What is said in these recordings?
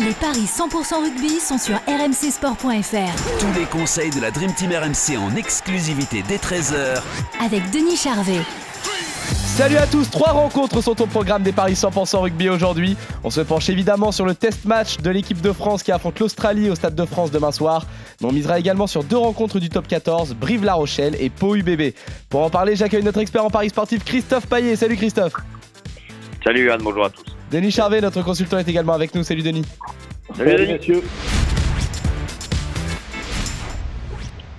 Les paris 100% rugby sont sur rmcsport.fr Tous les conseils de la Dream Team RMC en exclusivité dès 13h avec Denis Charvet. Salut à tous, trois rencontres sont au programme des Paris 100% rugby aujourd'hui. On se penche évidemment sur le test match de l'équipe de France qui affronte l'Australie au Stade de France demain soir. Mais on misera également sur deux rencontres du top 14, Brive-La Rochelle et Pau UBB. Pour en parler, j'accueille notre expert en Paris sportif Christophe Paillet. Salut Christophe. Salut Anne, bonjour à tous. Denis Charvet, notre consultant, est également avec nous. Salut Denis. Salut, Denis. messieurs.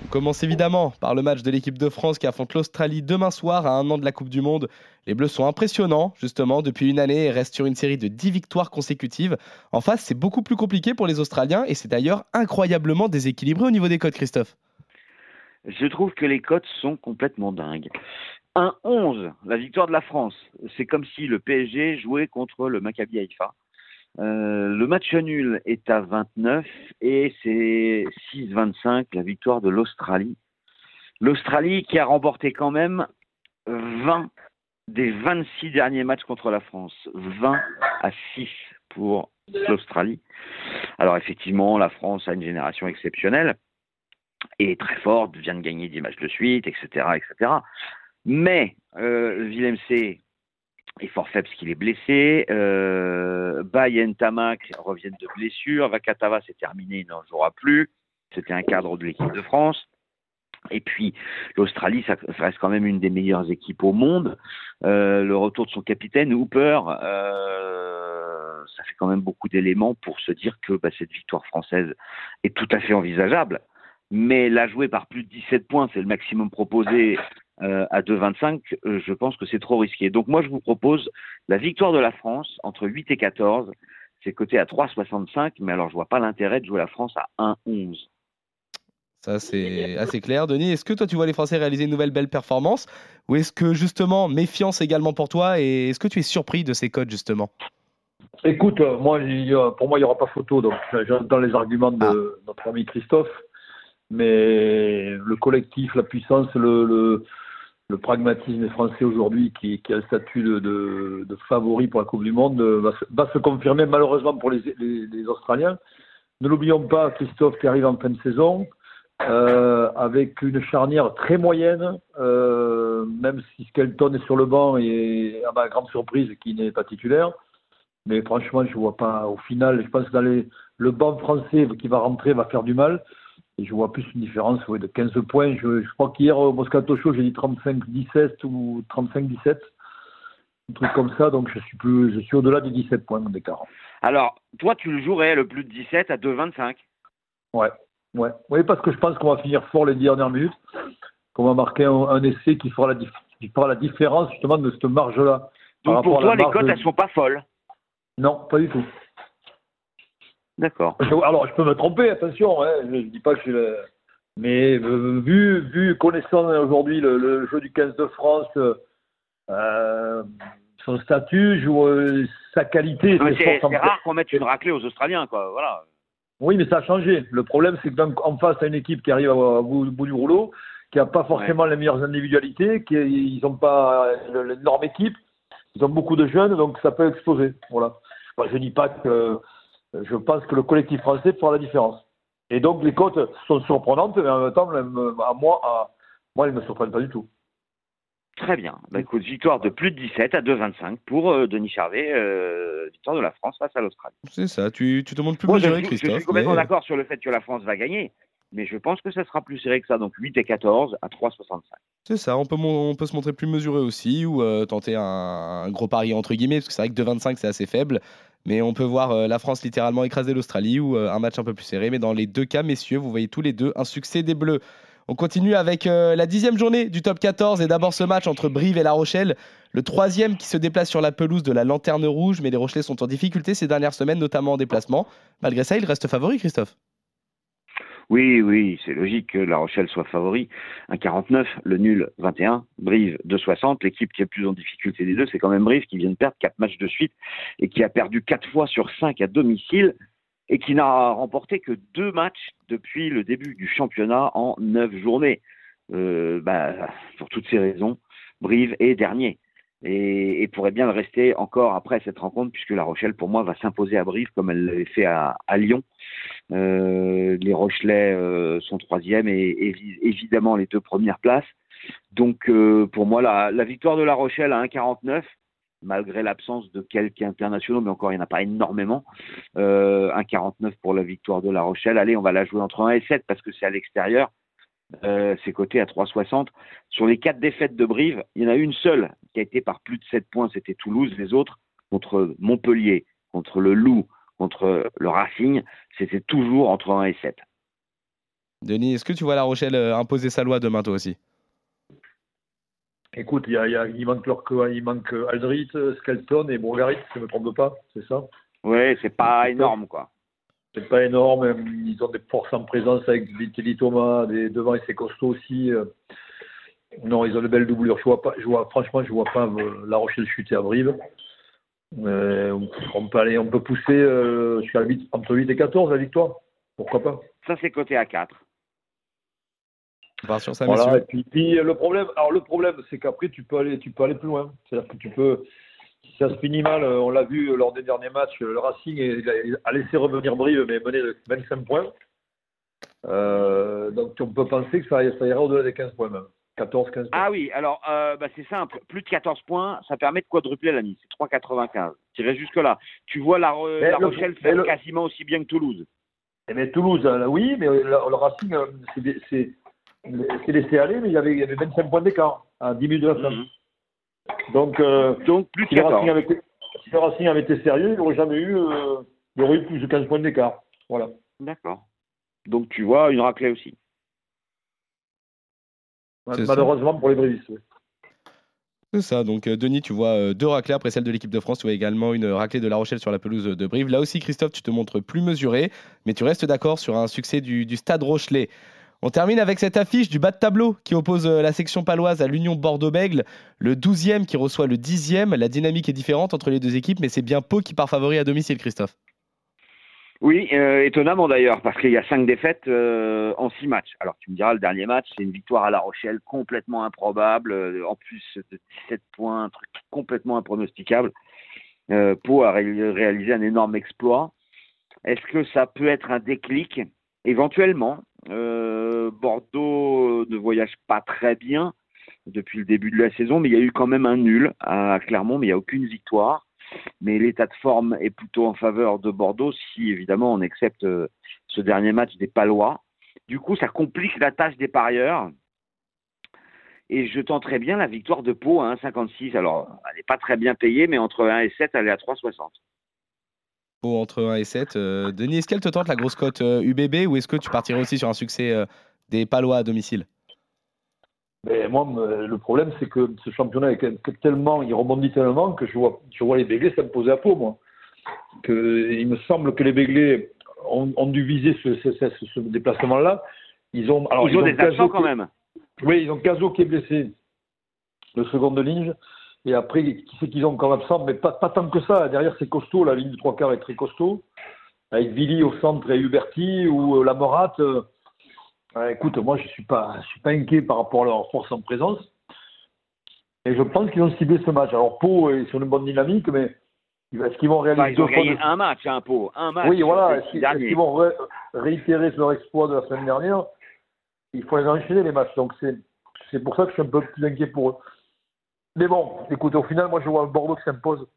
On commence évidemment par le match de l'équipe de France qui affronte l'Australie demain soir à un an de la Coupe du Monde. Les Bleus sont impressionnants, justement, depuis une année et restent sur une série de 10 victoires consécutives. En face, c'est beaucoup plus compliqué pour les Australiens et c'est d'ailleurs incroyablement déséquilibré au niveau des codes, Christophe. Je trouve que les cotes sont complètement dingues. 1-11, la victoire de la France. C'est comme si le PSG jouait contre le Maccabi Haïfa. Euh, le match nul est à 29 et c'est 6-25 la victoire de l'Australie. L'Australie qui a remporté quand même 20 des 26 derniers matchs contre la France. 20 à 6 pour l'Australie. Alors effectivement, la France a une génération exceptionnelle et très forte, vient de gagner 10 matchs de suite, etc. etc. Mais euh, Willem C est fort faible parce qu'il est blessé. Euh, Bay et Ntamak reviennent de blessure. Vakatava, c'est terminé, il n'en jouera plus. C'était un cadre de l'équipe de France. Et puis l'Australie, ça, reste quand même une des meilleures équipes au monde. Euh, le retour de son capitaine, Hooper, euh, ça fait quand même beaucoup d'éléments pour se dire que bah, cette victoire française est tout à fait envisageable. Mais la jouer par plus de 17 points, c'est le maximum proposé euh, à 2,25, euh, je pense que c'est trop risqué. Donc moi, je vous propose la victoire de la France entre 8 et 14. C'est coté à 3,65, mais alors je vois pas l'intérêt de jouer la France à 1,11. Ça, c'est assez clair. Denis, est-ce que toi, tu vois les Français réaliser une nouvelle belle performance? Ou est-ce que, justement, méfiance également pour toi? Et est-ce que tu es surpris de ces codes, justement? Écoute, euh, moi, pour moi, il n'y aura pas photo. Donc, j'entends les arguments de ah. notre ami Christophe. Mais le collectif, la puissance, le, pragmatisme français aujourd'hui, qui, a le statut de, favori pour la Coupe du Monde, va se, confirmer malheureusement pour les, Australiens. Ne l'oublions pas, Christophe qui arrive en fin de saison, euh, avec une charnière très moyenne, euh, même si Skelton est sur le banc et à ma grande surprise qui n'est pas titulaire. Mais franchement, je vois pas au final, je pense que le banc français qui va rentrer va faire du mal je vois plus une différence de 15 points. Je, crois qu'hier au Moscato Show, j'ai dit 35-17 ou 35-17. Un truc comme ça, donc je suis plus, je suis au-delà des 17 points d'écart. Alors, toi, tu le jouerais le plus de 17 à 2,25 Ouais, ouais. Oui, parce que je pense qu'on va finir fort les dernières minutes, qu'on va marquer un, essai qui fera, la, qui fera la différence justement de cette marge-là. Donc pour toi, les cotes, elles sont pas folles? Non, pas du tout. D'accord. Alors, je peux me tromper, attention, hein, je ne dis pas que je suis le... Mais euh, vu, vu, connaissant aujourd'hui le, jeu du 15 de France, euh, son statut, euh, sa qualité. C'est rare qu'on mette une raclée aux Australiens, quoi. Voilà. Oui, mais ça a changé. Le problème, c'est qu'en face, à une équipe qui arrive au bout, du rouleau, qui n'a pas forcément les meilleures individualités, qui ils n'ont pas l'énorme équipe, ils ont beaucoup de jeunes, donc ça peut exploser. Voilà. je ne dis pas que je pense que le collectif français fera la différence. Et donc les cotes sont surprenantes, mais en même temps, à moi, à, moi elles ne me surprennent pas du tout. Très bien. Bah, écoute, victoire de plus de 17 à 2,25 pour euh, Denis Charvet, euh, victoire de la France face à l'Australie. C'est ça, tu, tu te montres plus moi, mesuré, Christophe. Je suis complètement d'accord sur le fait que la France va gagner, mais je pense que ça sera plus serré que ça, donc 8 et 14 à 3,65. C'est ça, on peut, on peut se montrer plus mesuré aussi, ou euh, tenter un, un, gros pari entre guillemets, parce que c'est vrai que 2,25 c'est assez faible. Mais on peut voir euh, la France littéralement écraser l'Australie ou euh, un match un peu plus serré. Mais dans les deux cas, messieurs, vous voyez tous les deux un succès des Bleus. On continue avec euh, la dixième journée du top 14 et d'abord ce match entre Brive et La Rochelle. Le troisième qui se déplace sur la pelouse de la Lanterne Rouge, mais les Rochelais sont en difficulté ces dernières semaines, notamment en déplacement. Malgré ça, il reste favori, Christophe. Oui, oui, c'est logique que La Rochelle soit favori. 1,49, le nul 21, Brive 2,60. L'équipe qui est plus en difficulté des deux, c'est quand même Brive qui vient de perdre quatre matchs de suite et qui a perdu quatre fois sur cinq à domicile et qui n'a remporté que deux matchs depuis le début du championnat en neuf journées. Euh, bah, pour toutes ces raisons, Brive est dernier et, pourrait bien le rester encore après cette rencontre, puisque La Rochelle, pour moi, va s'imposer à Brive comme elle l'avait fait à Lyon. Euh, les Rochelais euh, sont troisième et, évidemment les deux premières places. Donc, euh, pour moi, la, la, victoire de La Rochelle à 1,49, malgré l'absence de quelques internationaux, mais encore il n'y en a pas énormément. Euh, 1,49 pour la victoire de La Rochelle. Allez, on va la jouer entre 1 et 7 parce que c'est à l'extérieur. C'est coté à 3,60. Sur les quatre défaites de Brive, il y en a une seule qui a été par plus de 7 points, c'était Toulouse. Les autres, contre Montpellier, contre le Loup, contre le Racing, c'était toujours entre 1 et 7. Denis, est-ce que tu vois La Rochelle euh, imposer sa loi demain toi aussi? Écoute, il, y a, il, y a, il manque leur, il manque Aldrit, Skelton et Bourgarit, si je ne me trompe pas, c'est ça? Oui, c'est pas énorme quoi. C'est pas énorme, ils ont des forces en présence avec Vitelli Thomas, des, devant et c'est costaud aussi. Non, ils ont de belles doublures. Je vois pas, je vois, franchement, je vois pas euh, La Rochelle chuter à Brive. Euh, on peut aller, on peut pousser euh, jusqu'à 8, entre 8 et 14 la victoire. Pourquoi pas Ça c'est coté à 4. sur ça, voilà, et puis, puis, le problème, alors le problème, c'est qu'après tu peux aller, tu peux aller plus loin. C'est-à-dire que tu peux, si ça se finit mal, on l'a vu lors des derniers matchs, le Racing a laissé revenir Brive, mais mené de 25 points. Euh, donc on peut penser que ça, ça ira au-delà des 15 points même. 14, 15 points. Ah oui, alors euh, bah, c'est simple. Plus de 14 points, ça permet de quadrupler la mise. C'est 3,95. Tirer jusque-là. Tu vois la, la le, Rochelle faire le... quasiment aussi bien que Toulouse. Eh mais Toulouse, euh, oui, mais le, le Racing, euh, c'est laissé aller, mais il y avait, il y avait 25 points d'écart à 10 minutes de la fin. Mhm. Donc, euh, Donc plus de si, le 14. Racing avait été, si le Racing avait été sérieux, il n'aurait jamais eu, il aurait eu plus de 15 points d'écart. Voilà. D'accord. Donc tu vois une raclée aussi. Malheureusement pour les Brévis. Oui. C'est ça, donc euh, Denis, tu vois euh, deux raclées après celle de l'équipe de France, tu vois également une raclée de La Rochelle sur la pelouse de Brive. Là aussi, Christophe, tu te montres plus mesuré, mais tu restes d'accord sur un succès du, du Stade Rochelet. On termine avec cette affiche du bas de tableau qui oppose euh, la section paloise à l'Union Bordeaux-Bègle, le 12e qui reçoit le 10e. La dynamique est différente entre les deux équipes, mais c'est bien Pau qui part favori à domicile, Christophe. Oui, euh, étonnamment d'ailleurs, parce qu'il y a cinq défaites euh, en six matchs. Alors tu me diras, le dernier match, c'est une victoire à La Rochelle complètement improbable, euh, en plus de 17 points, un truc complètement impronosticable. Euh, Pau a ré réalisé un énorme exploit. Est-ce que ça peut être un déclic? Éventuellement. Bordeaux ne voyage pas très bien depuis le début de la saison, mais il y a eu quand même un nul à Clermont, mais il n'y a aucune victoire mais l'état de forme est plutôt en faveur de Bordeaux si évidemment on accepte euh, ce dernier match des Palois. Du coup, ça complique la tâche des parieurs. Et je tenterai bien la victoire de Pau à 1,56. Alors, elle n'est pas très bien payée, mais entre 1 et 7, elle est à 3,60. Pau entre 1 et 7. Euh, Denis, est-ce qu'elle te tente la grosse cote euh, UBB ou est-ce que tu partirais aussi sur un succès euh, des Palois à domicile? Mais moi, le problème, c'est que ce championnat est tellement, il rebondit tellement que je vois, je vois les Béglés s'imposer à peau, moi. Que, il me semble que les Béglés ont, ont dû viser ce, ce, ce, ce déplacement-là. Ils ont, alors, ils, ils ont, ont des absents quand même. Oui, ils ont Caso qui est blessé, le second de ligne. Et après, qui c'est qu'ils ont comme absent Mais pas, pas tant que ça. Derrière, c'est costaud. La ligne de trois quarts est très costaud. Avec Billy au centre et Huberti ou la Morate. Euh, Ouais, écoute, moi je suis pas, je suis pas inquiet par rapport à leur force en présence. Et je pense qu'ils ont ciblé ce match. Alors Pau est sur une bonne dynamique, mais est-ce qu'ils vont réaliser enfin, ils ont gagné de... un match, hein, Pau, un match. Oui, voilà. Est-ce qu'ils est vont ré réitérer leur exploit de la semaine dernière? Il faut les enchaîner les matchs. Donc c'est c'est pour ça que je suis un peu plus inquiet pour eux. Mais bon, écoute, au final, moi je vois Bordeaux qui s'impose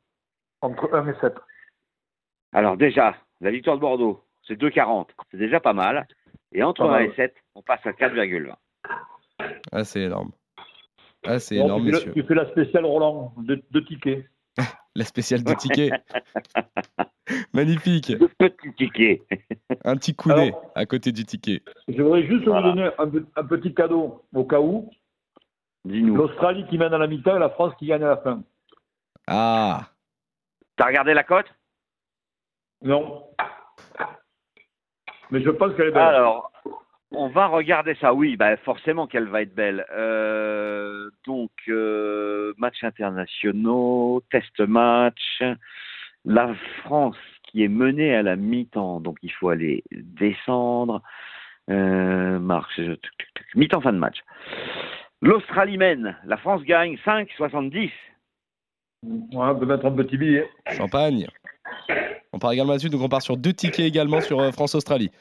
entre 1 et 7. Alors déjà, la victoire de Bordeaux, c'est 2,40. C'est déjà pas mal. Et entre 1 et 7, on passe à 4,20. Ah, c'est énorme. Ah, c'est bon, énorme, tu, messieurs. tu fais la spéciale Roland, de, de tickets. La spéciale du ticket. Magnifique. Le petit ticket. Un petit coup nez Alors- à côté du ticket. Je voudrais juste Voilà. vous donner un petit cadeau au cas où. Dis-nous. L'Australie qui mène à la mi-temps et la France qui gagne à la fin. Ah, T'as regardé la cote? Non. Mais je pense qu'elle est belle. Alors, on va regarder ça. Oui, bah forcément qu'elle va être belle. Euh, donc, euh, matchs internationaux, test match. La France qui est menée à la mi-temps, donc il faut aller descendre. Euh, marche. Mi-temps, fin de match. L'Australie mène. La France gagne 5,70. Ouais, on peut mettre un petit billet. champagne. On part également là-dessus, donc on part sur deux tickets également sur euh, France-Australie.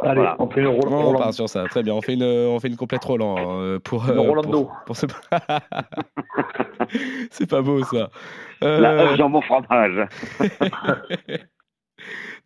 Allez, Voilà. on fait une Roland. on part sur ça, très bien. On fait une, on fait une complète Roland euh, pour, Une euh, Rolando. pour, pour ce- C'est pas beau ça. La Euh, œuf jambon fromage.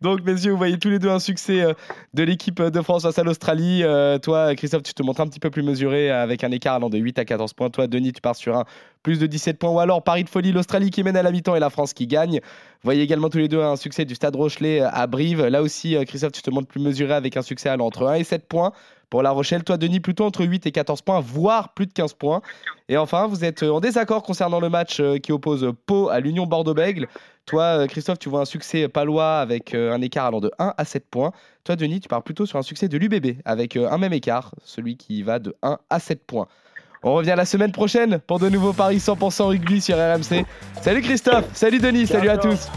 Donc, messieurs, vous voyez tous les deux un succès euh, de l'équipe de France face à l'Australie. Euh, toi, Christophe, tu te montres un petit peu plus mesuré euh, avec un écart allant de 8 à 14 points. Toi, Denis, tu pars sur un plus de 17 points. Ou alors, Paris de folie, l'Australie qui mène à la mi-temps et la France qui gagne. Vous voyez également tous les deux un succès du Stade Rochelet à Brive. Là aussi, Christophe, tu te montres plus mesuré avec un succès allant entre 1 et 7 points. Pour La Rochelle, toi, Denis, plutôt entre 8 et 14 points, voire plus de 15 points. Et enfin, vous êtes euh, en désaccord concernant le match euh, qui oppose Pau à l'Union Bordeaux-Bègles. Toi, euh, Christophe, tu vois un succès palois avec euh, un écart allant de 1 à 7 points. Toi, Denis, tu pars plutôt sur un succès de l'UBB avec euh, un même écart, celui qui va de 1 à 7 points. On revient la semaine prochaine pour de nouveaux paris 100% rugby sur RMC. Salut Christophe, salut Denis, salut tous. À tous.